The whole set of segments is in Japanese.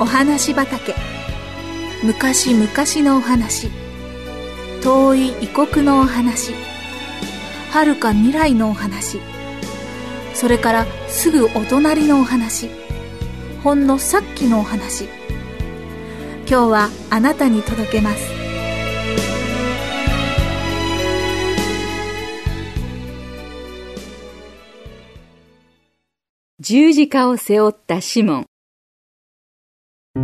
お話畑。昔々のお話。遠い異国のお話。遥か未来のお話。それからすぐお隣のお話。ほんのさっきのお話。今日はあなたに届けます。十字架を背負ったシモン。シ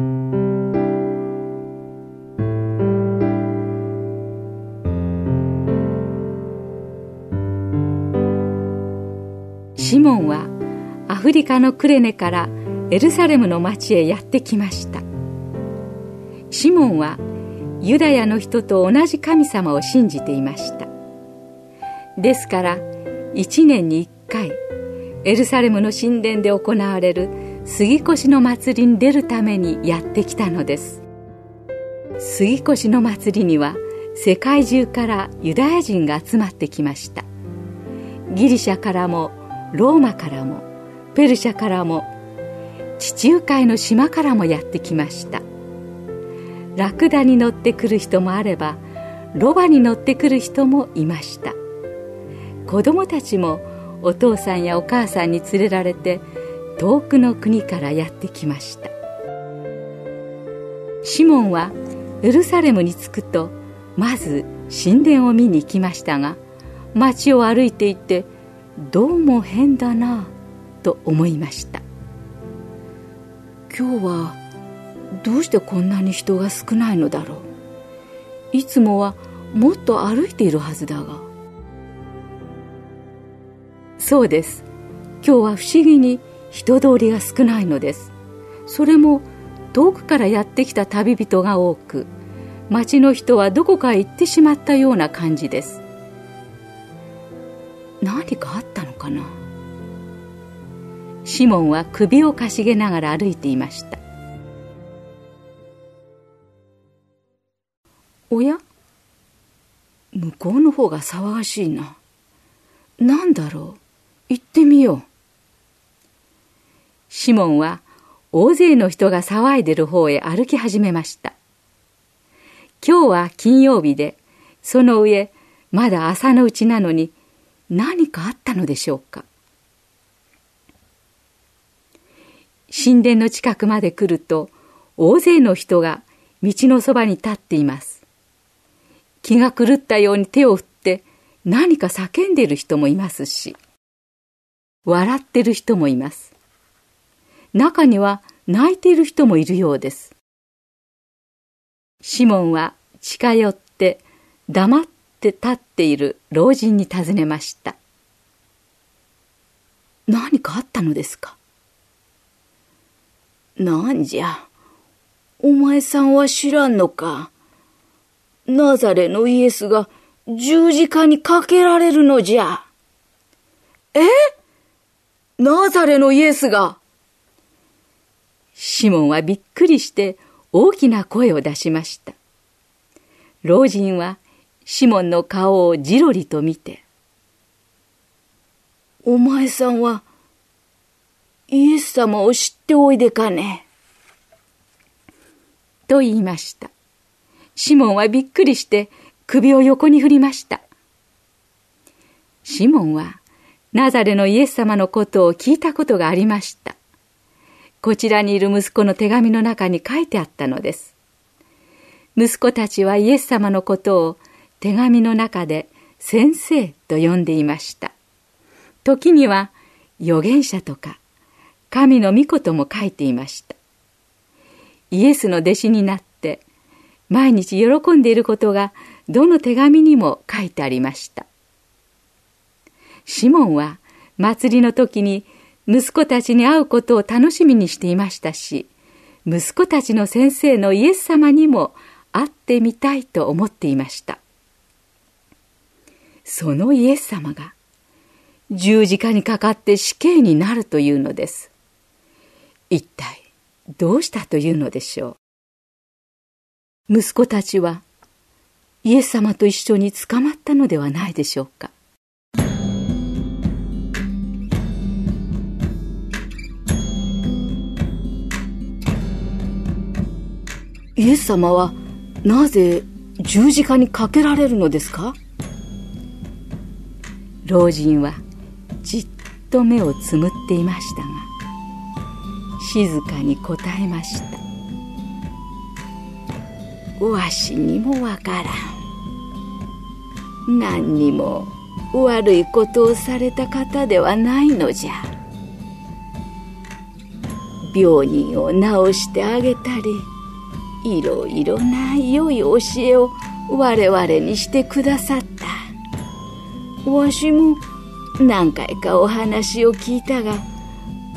モンはアフリカのクレネからエルサレムの町へやってきました。シモンはユダヤの人と同じ神様を信じていました。ですから一年に一回エルサレムの神殿で行われる杉越の祭りに出るためにやってきたのです。杉越の祭りには世界中からユダヤ人が集まってきました。ギリシャからもローマからもペルシャからも地中海の島からもやってきました。ラクダに乗ってくる人もあればロバに乗ってくる人もいました。子供たちもお父さんやお母さんに連れられて遠くの国からやってきました。シモンはエルサレムに着くとまず神殿を見に行きましたが街を歩いていてどうも変だなと思いました。今日はどうしてこんなに人が少ないのだろう。いつもはもっと歩いているはずだが。そうです。今日は不思議に人通りが少ないのです。それも遠くからやってきた旅人が多く町の人はどこかへ行ってしまったような感じです。何かあったのかな？シモンは首をかしげながら歩いていました。おや？向こうの方が騒がしいな。何だろう？行ってみよう。シモンは大勢の人が騒いでる方へ歩き始めました。今日は金曜日でその上まだ朝のうちなのに何かあったのでしょうか。神殿の近くまで来ると大勢の人が道のそばに立っています。気が狂ったように手を振って何か叫んでいる人もいますし笑ってる人もいます。中には泣いている人もいるようですシモンは近寄って黙って立っている老人に尋ねました。何かあったのですか？なんじゃ。お前さんは知らんのか。ナザレのイエスが十字架にかけられるのじゃ。え？ナザレのイエスがシモンはびっくりして大きな声を出しました。老人はシモンの顔をじろりと見て、お前さんは、イエス様を知っておいでかね？と言いました。シモンはびっくりして首を横に振りました。シモンはナザレのイエス様のことを聞いたことがありました。こちらにいる息子の手紙の中に書いてあったのです。息子たちはイエス様のことを手紙の中で先生と呼んでいました。時には預言者とか神の御事も書いていました。イエスの弟子になって毎日喜んでいることがどの手紙にも書いてありました。シモンは祭りの時に息子たちに会うことを楽しみにしていましたし、息子たちの先生のイエス様にも会ってみたいと思っていました。そのイエス様が十字架にかかって死刑になるというのです。一体どうしたというのでしょう。息子たちはイエス様と一緒に捕まったのではないでしょうか。イエス様はなぜ十字架にかけられるのですか？老人はじっと目をつむっていましたが静かに答えました。わしにもわからん。何にも悪いことをされた方ではないのじゃ。病人を治してあげたりいろいろな良い教えを我々にしてくださった。わしも何回かお話を聞いたが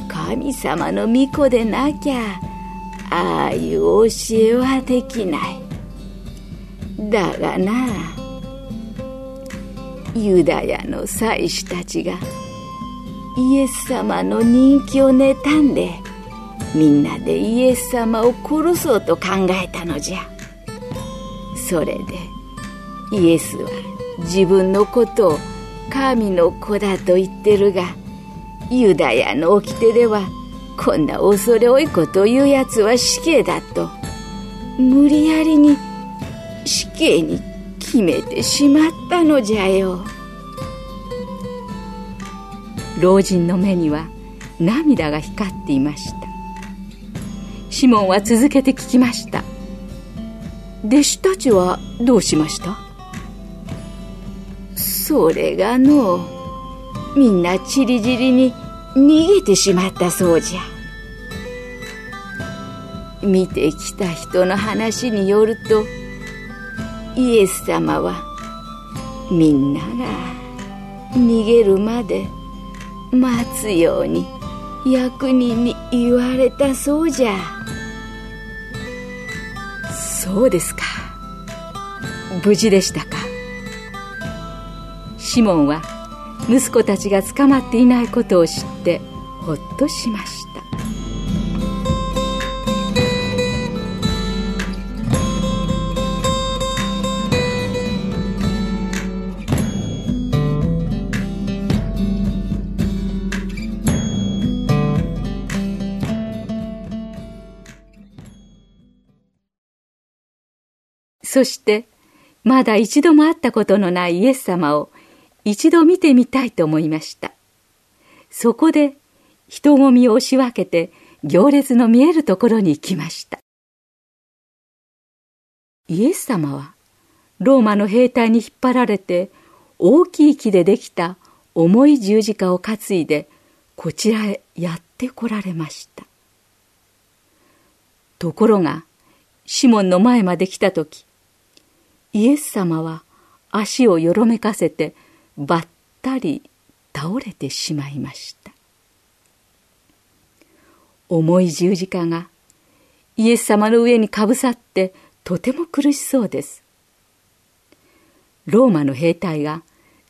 神様の御子でなきゃああいう教えはできない。だがなユダヤの祭司たちがイエス様の人気を妬んでみんなでイエス様を殺そうと考えたのじゃ。それでイエスは自分のことを神の子だと言ってるがユダヤの掟ではこんな恐れ多いことを言うやつは死刑だと無理やりに死刑に決めてしまったのじゃよ。老人の目には涙が光っていました。シモンは続けて聞きました。弟子たちはどうしました？それがのみんなちりぢりに逃げてしまったそうじゃ。見てきた人の話によるとイエス様はみんなが逃げるまで待つように役人に言われたそうじゃ。そうですか。無事でしたか。シモンは息子たちが捕まっていないことを知ってほっとしました。そしてまだ一度も会ったことのないイエス様を一度見てみたいと思いました。そこで人混みを押し分けて行列の見えるところに行きました。イエス様はローマの兵隊に引っ張られて大きい木でできた重い十字架を担いでこちらへやって来られました。ところがシモンの前まで来た時イエス様は足をよろめかせてばったり倒れてしまいました。重い十字架がイエス様の上にかぶさってとても苦しそうです。ローマの兵隊が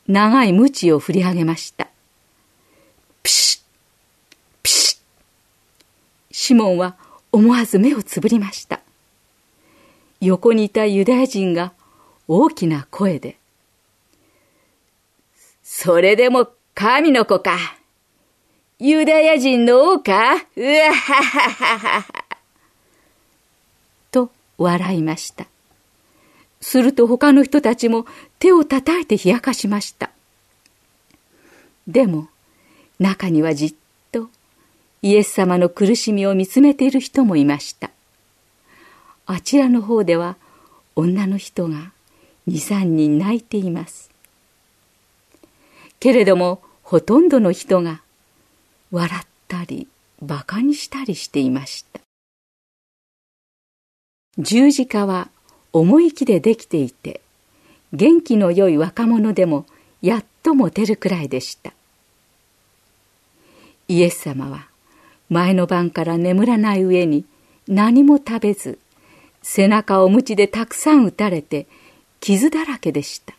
長い鞭を振り上げました。ピシッピシッ。シモンは思わず目をつぶりました。横にいたユダヤ人が大きな声で、それでも神の子か。ユダヤ人の王かうわはははは。と笑いました。すると他の人たちも手を叩いて冷やかしました。でも中にはじっとイエス様の苦しみを見つめている人もいました。あちらの方では女の人が23人泣いています。けれどもほとんどの人が笑ったり馬鹿にしたりしていました。十字架は重い木でできていて元気の良い若者でもやっと持てるくらいでした。イエス様は前の晩から眠らない上に何も食べず背中を鞭でたくさん打たれて傷だらけでした。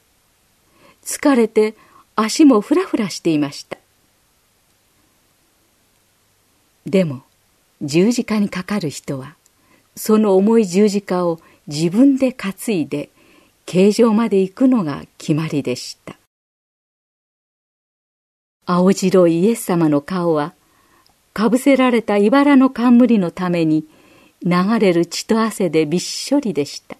疲れて足もふらふらしていました。でも十字架にかかる人はその重い十字架を自分で担いで形状まで行くのが決まりでした。青白いイエス様の顔はかぶせられた茨の冠のために流れる血と汗でびっしょりでした。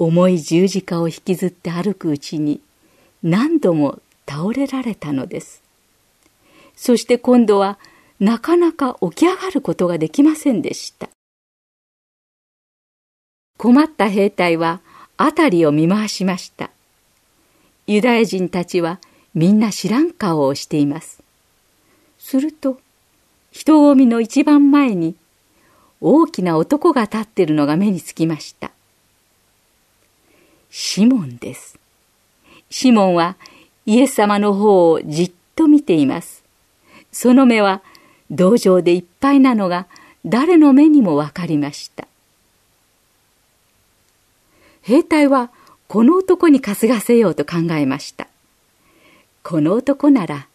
重い十字架を引きずって歩くうちに何度も倒れられたのです。そして今度はなかなか起き上がることができませんでした。困った兵隊は辺りを見回しました。ユダヤ人たちはみんな知らん顔をしています。すると人混みの一番前に大きな男が立っているのが目につきました。シモンです。シモンはイエス様の方をじっと見ています。その目は同情でいっぱいなのが誰の目にもわかりました。兵隊はこの男に担がせようと考えました。この男なら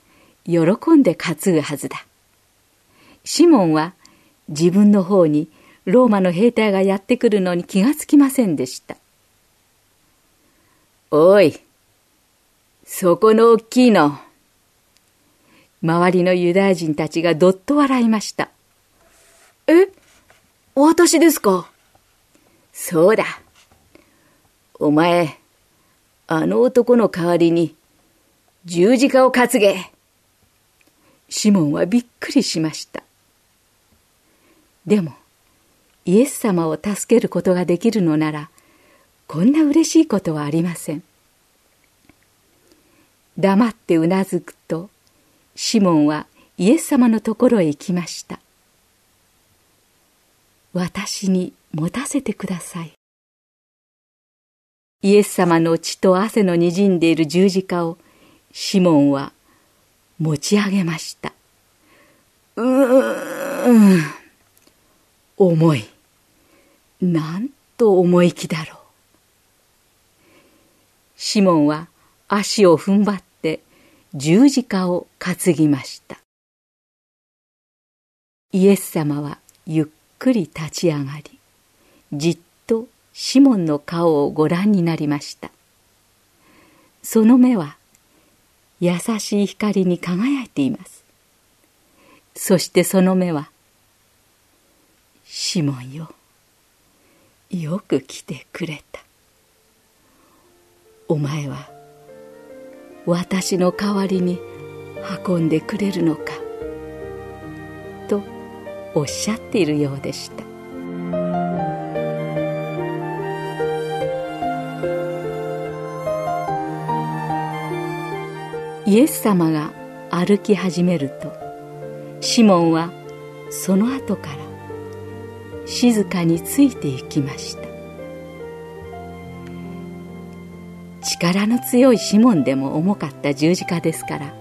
喜んで担ぐはずだ。シモンは自分の方にローマの兵隊がやってくるのに気がつきませんでした。おい、そこの大きいの。周りのユダヤ人たちがどっと笑いました。え？私ですか？そうだ。お前、あの男の代わりに十字架を担げ。シモンはびっくりしました。でも、イエス様を助けることができるのなら、こんな嬉しいことはありません。黙ってうなずくと、シモンはイエス様のところへ行きました。私に持たせてください。イエス様の血と汗のにじんでいる十字架をシモンは持ち上げました。うーん。重い。なんと重い気だろう。シモンは足を踏ん張って十字架を担ぎました。イエス様はゆっくり立ち上がり、じっとシモンの顔をご覧になりました。その目は優しい光に輝いています。そしてその目はシモンよよく来てくれたお前は私の代わりに運んでくれるのかとおっしゃっているようでした。イエス様が歩き始めるとシモンはその後から静かについていきました。力の強いシモンでも重かった十字架ですから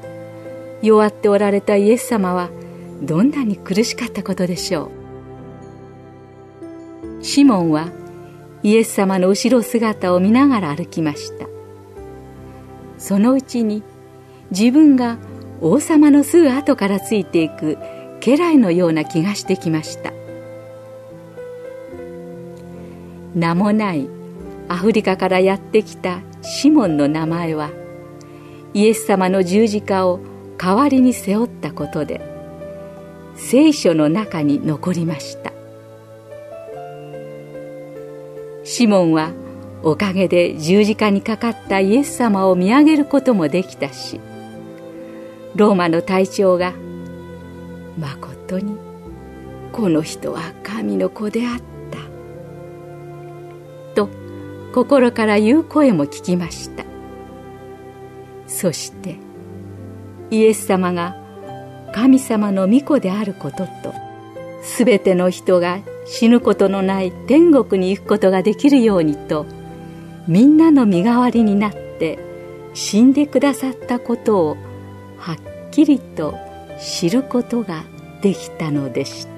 弱っておられたイエス様はどんなに苦しかったことでしょう。シモンはイエス様の後ろ姿を見ながら歩きました。そのうちに自分が王様のすぐ後からついていく家来のような気がしてきました。名もないアフリカからやってきたシモンの名前はイエス様の十字架を代わりに背負ったことで聖書の中に残りました。シモンはおかげで十字架にかかったイエス様を見上げることもできたしローマの隊長が「まことにこの人は神の子であった」心から言う声も聞きましたそしてイエス様が神様の御子であることとすべての人が死ぬことのない天国に行くことができるようにとみんなの身代わりになって死んでくださったことをはっきりと知ることができたのでした。